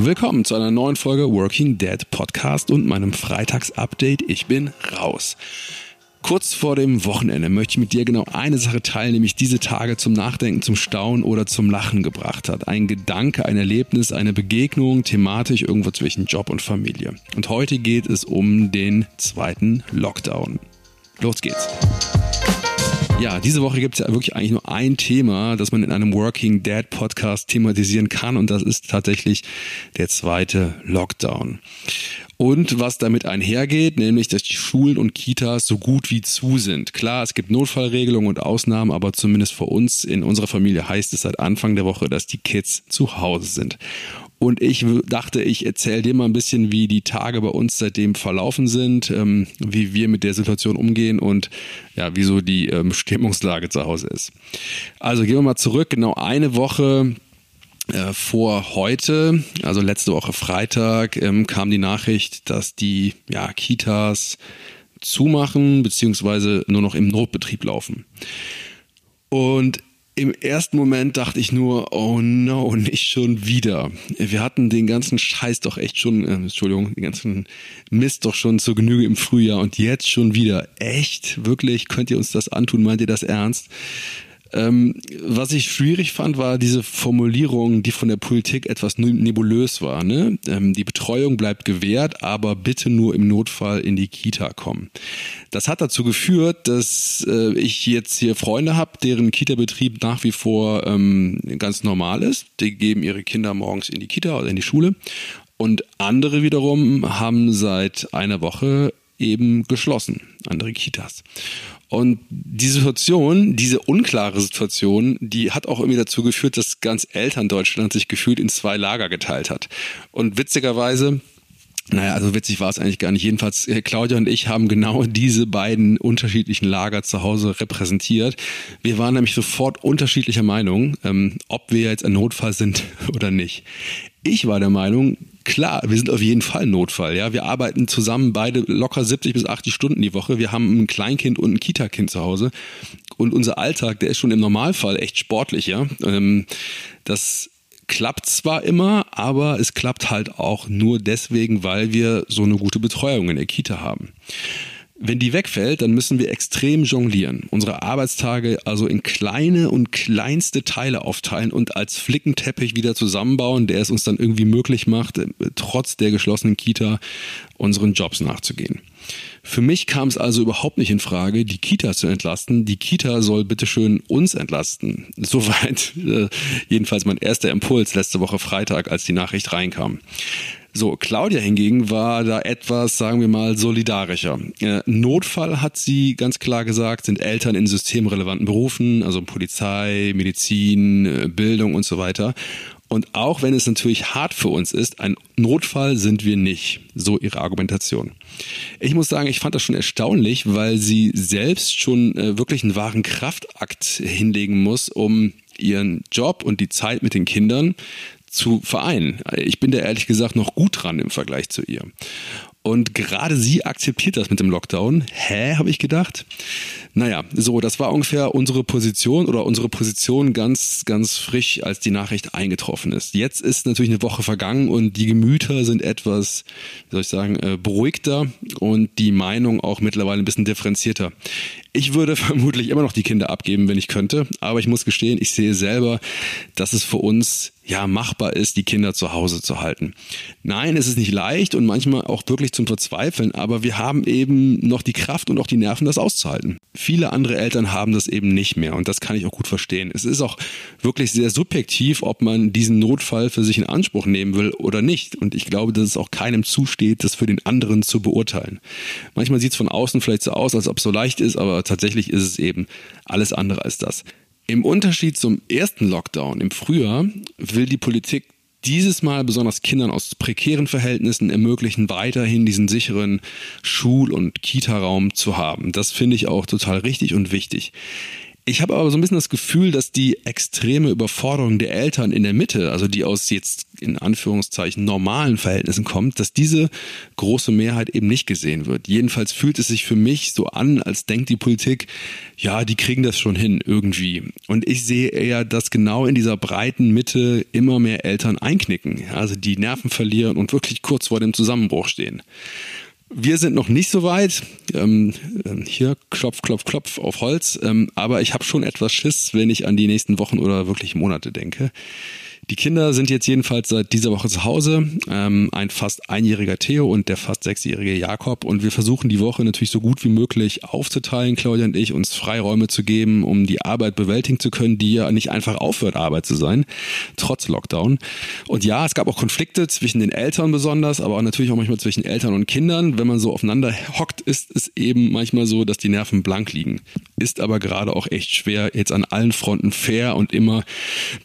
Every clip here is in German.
Willkommen zu einer neuen Folge Working Dead Podcast und meinem Freitags-Update. Ich bin raus. Kurz vor dem Wochenende möchte ich mit dir genau eine Sache teilen, mich diese Tage zum Nachdenken, zum Staunen oder zum Lachen gebracht hat. Ein Gedanke, ein Erlebnis, eine Begegnung, thematisch irgendwo zwischen Job und Familie. Und heute geht es um den zweiten Lockdown. Los geht's. Ja, diese Woche gibt es ja wirklich eigentlich nur ein Thema, das man in einem Working Dad Podcast thematisieren kann und das ist tatsächlich der zweite Lockdown. Und was damit einhergeht, nämlich, dass die Schulen und Kitas so gut wie zu sind. Klar, es gibt Notfallregelungen und Ausnahmen, aber zumindest für uns in unserer Familie heißt es seit Anfang der Woche, dass die Kids zu Hause sind. Und ich dachte, ich erzähle dir mal ein bisschen, wie die Tage bei uns seitdem verlaufen sind, ähm, wie wir mit der Situation umgehen und ja, wieso die ähm, Stimmungslage zu Hause ist. Also gehen wir mal zurück, genau eine Woche äh, vor heute, also letzte Woche Freitag, ähm, kam die Nachricht, dass die ja, Kitas zumachen, beziehungsweise nur noch im Notbetrieb laufen. Und im ersten Moment dachte ich nur, oh no, nicht schon wieder. Wir hatten den ganzen Scheiß doch echt schon, äh, Entschuldigung, den ganzen Mist doch schon zur Genüge im Frühjahr und jetzt schon wieder. Echt? Wirklich? Könnt ihr uns das antun? Meint ihr das ernst? Ähm, was ich schwierig fand, war diese Formulierung, die von der Politik etwas nebulös war. Ne? Ähm, die Betreuung bleibt gewährt, aber bitte nur im Notfall in die Kita kommen. Das hat dazu geführt, dass äh, ich jetzt hier Freunde habe, deren Kita-Betrieb nach wie vor ähm, ganz normal ist. Die geben ihre Kinder morgens in die Kita oder in die Schule. Und andere wiederum haben seit einer Woche eben geschlossen, andere Kitas. Und die Situation, diese unklare Situation, die hat auch irgendwie dazu geführt, dass ganz Elterndeutschland sich gefühlt in zwei Lager geteilt hat. Und witzigerweise, naja, also witzig war es eigentlich gar nicht. Jedenfalls, äh, Claudia und ich haben genau diese beiden unterschiedlichen Lager zu Hause repräsentiert. Wir waren nämlich sofort unterschiedlicher Meinung, ähm, ob wir jetzt ein Notfall sind oder nicht. Ich war der Meinung, klar, wir sind auf jeden Fall Notfall. Ja, wir arbeiten zusammen beide locker 70 bis 80 Stunden die Woche. Wir haben ein Kleinkind und ein Kita-Kind zu Hause. Und unser Alltag, der ist schon im Normalfall echt sportlich. Ja, ähm, das klappt zwar immer, aber es klappt halt auch nur deswegen, weil wir so eine gute Betreuung in der Kita haben. Wenn die wegfällt, dann müssen wir extrem jonglieren, unsere Arbeitstage also in kleine und kleinste Teile aufteilen und als Flickenteppich wieder zusammenbauen, der es uns dann irgendwie möglich macht, trotz der geschlossenen Kita unseren Jobs nachzugehen. Für mich kam es also überhaupt nicht in Frage, die Kita zu entlasten. Die Kita soll bitteschön uns entlasten. Soweit äh, jedenfalls mein erster Impuls letzte Woche Freitag, als die Nachricht reinkam. So, Claudia hingegen war da etwas, sagen wir mal, solidarischer. Äh, Notfall hat sie ganz klar gesagt, sind Eltern in systemrelevanten Berufen, also Polizei, Medizin, äh, Bildung und so weiter. Und auch wenn es natürlich hart für uns ist, ein Notfall sind wir nicht. So ihre Argumentation. Ich muss sagen, ich fand das schon erstaunlich, weil sie selbst schon äh, wirklich einen wahren Kraftakt hinlegen muss, um ihren Job und die Zeit mit den Kindern zu vereinen. Ich bin da ehrlich gesagt noch gut dran im Vergleich zu ihr. Und gerade sie akzeptiert das mit dem Lockdown. Hä, habe ich gedacht. Naja, so, das war ungefähr unsere Position oder unsere Position ganz, ganz frisch, als die Nachricht eingetroffen ist. Jetzt ist natürlich eine Woche vergangen und die Gemüter sind etwas, wie soll ich sagen, äh, beruhigter und die Meinung auch mittlerweile ein bisschen differenzierter. Ich würde vermutlich immer noch die Kinder abgeben, wenn ich könnte, aber ich muss gestehen, ich sehe selber, dass es für uns ja machbar ist, die Kinder zu Hause zu halten. Nein, es ist nicht leicht und manchmal auch wirklich zum Verzweifeln, aber wir haben eben noch die Kraft und auch die Nerven, das auszuhalten. Viele andere Eltern haben das eben nicht mehr und das kann ich auch gut verstehen. Es ist auch wirklich sehr subjektiv, ob man diesen Notfall für sich in Anspruch nehmen will oder nicht. Und ich glaube, dass es auch keinem zusteht, das für den anderen zu beurteilen. Manchmal sieht es von außen vielleicht so aus, als ob es so leicht ist, aber tatsächlich ist es eben alles andere als das. Im Unterschied zum ersten Lockdown im Frühjahr will die Politik dieses Mal besonders Kindern aus prekären Verhältnissen ermöglichen, weiterhin diesen sicheren Schul- und Kita-Raum zu haben. Das finde ich auch total richtig und wichtig. Ich habe aber so ein bisschen das Gefühl, dass die extreme Überforderung der Eltern in der Mitte, also die aus jetzt in Anführungszeichen normalen Verhältnissen kommt, dass diese große Mehrheit eben nicht gesehen wird. Jedenfalls fühlt es sich für mich so an, als denkt die Politik, ja, die kriegen das schon hin irgendwie. Und ich sehe eher, dass genau in dieser breiten Mitte immer mehr Eltern einknicken, also die Nerven verlieren und wirklich kurz vor dem Zusammenbruch stehen. Wir sind noch nicht so weit. Ähm, ähm, hier klopf, klopf, klopf auf Holz. Ähm, aber ich habe schon etwas Schiss, wenn ich an die nächsten Wochen oder wirklich Monate denke. Die Kinder sind jetzt jedenfalls seit dieser Woche zu Hause. Ähm, ein fast einjähriger Theo und der fast sechsjährige Jakob. Und wir versuchen die Woche natürlich so gut wie möglich aufzuteilen, Claudia und ich, uns Freiräume zu geben, um die Arbeit bewältigen zu können, die ja nicht einfach aufhört, Arbeit zu sein, trotz Lockdown. Und ja, es gab auch Konflikte zwischen den Eltern besonders, aber auch natürlich auch manchmal zwischen Eltern und Kindern. Wenn man so aufeinander hockt, ist es eben manchmal so, dass die Nerven blank liegen. Ist aber gerade auch echt schwer, jetzt an allen Fronten fair und immer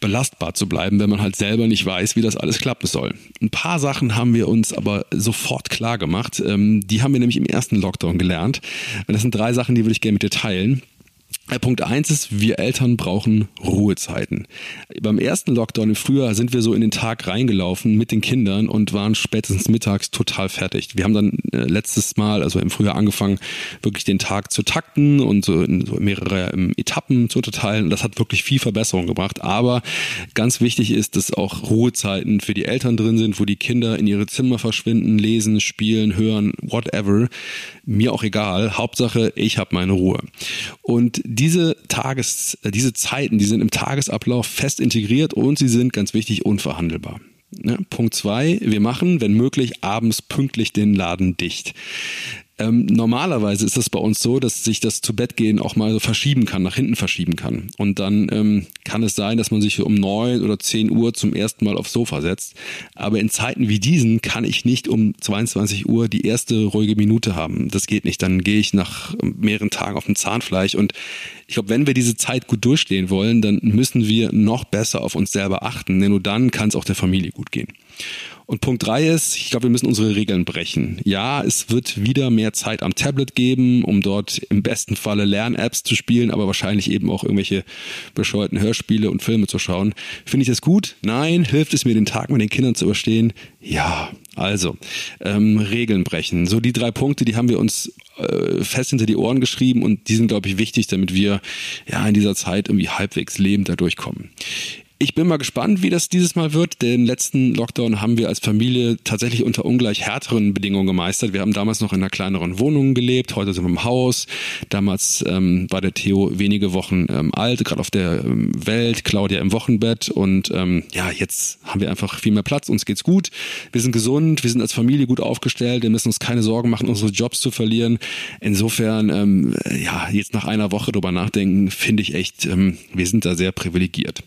belastbar zu bleiben, wenn man halt selber nicht weiß, wie das alles klappen soll. Ein paar Sachen haben wir uns aber sofort klar gemacht. Ähm, die haben wir nämlich im ersten Lockdown gelernt. Und das sind drei Sachen, die würde ich gerne mit dir teilen. Äh, Punkt eins ist, wir Eltern brauchen Ruhezeiten. Beim ersten Lockdown im Frühjahr sind wir so in den Tag reingelaufen mit den Kindern und waren spätestens mittags total fertig. Wir haben dann äh, letztes Mal, also im Frühjahr angefangen, wirklich den Tag zu takten und so in so mehrere ähm, Etappen zu unterteilen. Das hat wirklich viel Verbesserung gebracht. Aber ganz wichtig ist, dass auch Ruhezeiten für die Eltern drin sind, wo die Kinder in ihre Zimmer verschwinden, lesen, spielen, hören, whatever. Mir auch egal. Hauptsache, ich habe meine Ruhe. Und diese Tages, äh, diese Zeiten, die sind im Tagesablauf fest integriert und sie sind ganz wichtig unverhandelbar. Ja, Punkt zwei, wir machen, wenn möglich, abends pünktlich den Laden dicht. Ähm, normalerweise ist es bei uns so, dass sich das zu Bett gehen auch mal so verschieben kann, nach hinten verschieben kann. Und dann ähm, kann es sein, dass man sich um neun oder zehn Uhr zum ersten Mal aufs Sofa setzt. Aber in Zeiten wie diesen kann ich nicht um 22 Uhr die erste ruhige Minute haben. Das geht nicht. Dann gehe ich nach mehreren Tagen auf dem Zahnfleisch. Und ich glaube, wenn wir diese Zeit gut durchstehen wollen, dann müssen wir noch besser auf uns selber achten. Denn nur dann kann es auch der Familie gut gehen. Und Punkt drei ist, ich glaube, wir müssen unsere Regeln brechen. Ja, es wird wieder mehr Zeit am Tablet geben, um dort im besten Falle Lern-Apps zu spielen, aber wahrscheinlich eben auch irgendwelche bescheuerten Hörspiele und Filme zu schauen. Finde ich das gut? Nein. Hilft es mir, den Tag mit den Kindern zu überstehen? Ja. Also, ähm, Regeln brechen. So die drei Punkte, die haben wir uns äh, fest hinter die Ohren geschrieben und die sind, glaube ich, wichtig, damit wir ja in dieser Zeit irgendwie halbwegs lebend da durchkommen. Ich bin mal gespannt, wie das dieses Mal wird. Den letzten Lockdown haben wir als Familie tatsächlich unter ungleich härteren Bedingungen gemeistert. Wir haben damals noch in einer kleineren Wohnung gelebt, heute sind wir im Haus. Damals ähm, war der Theo wenige Wochen ähm, alt, gerade auf der ähm, Welt, Claudia im Wochenbett und ähm, ja, jetzt haben wir einfach viel mehr Platz, uns geht's gut. Wir sind gesund, wir sind als Familie gut aufgestellt, wir müssen uns keine Sorgen machen, unsere Jobs zu verlieren. Insofern, ähm, ja, jetzt nach einer Woche drüber nachdenken, finde ich echt, ähm, wir sind da sehr privilegiert.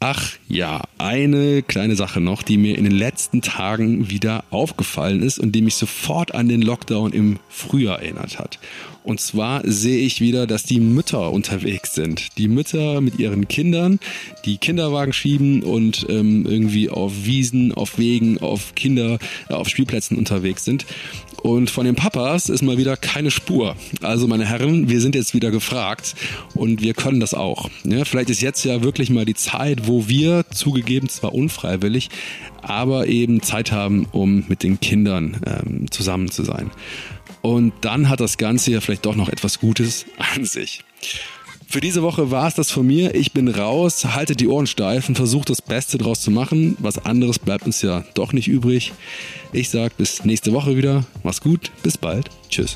Ach ja, eine kleine Sache noch, die mir in den letzten Tagen wieder aufgefallen ist und die mich sofort an den Lockdown im Frühjahr erinnert hat. Und zwar sehe ich wieder, dass die Mütter unterwegs sind. Die Mütter mit ihren Kindern, die Kinderwagen schieben und ähm, irgendwie auf Wiesen, auf Wegen, auf Kinder, äh, auf Spielplätzen unterwegs sind. Und von den Papas ist mal wieder keine Spur. Also meine Herren, wir sind jetzt wieder gefragt und wir können das auch. Ja, vielleicht ist jetzt ja wirklich mal die Zeit, wo wir zugegeben zwar unfreiwillig, aber eben Zeit haben, um mit den Kindern ähm, zusammen zu sein. Und dann hat das Ganze ja vielleicht doch noch etwas Gutes an sich. Für diese Woche war es das von mir. Ich bin raus, halte die Ohren steif und versuche das Beste draus zu machen. Was anderes bleibt uns ja doch nicht übrig. Ich sage bis nächste Woche wieder. Mach's gut, bis bald. Tschüss.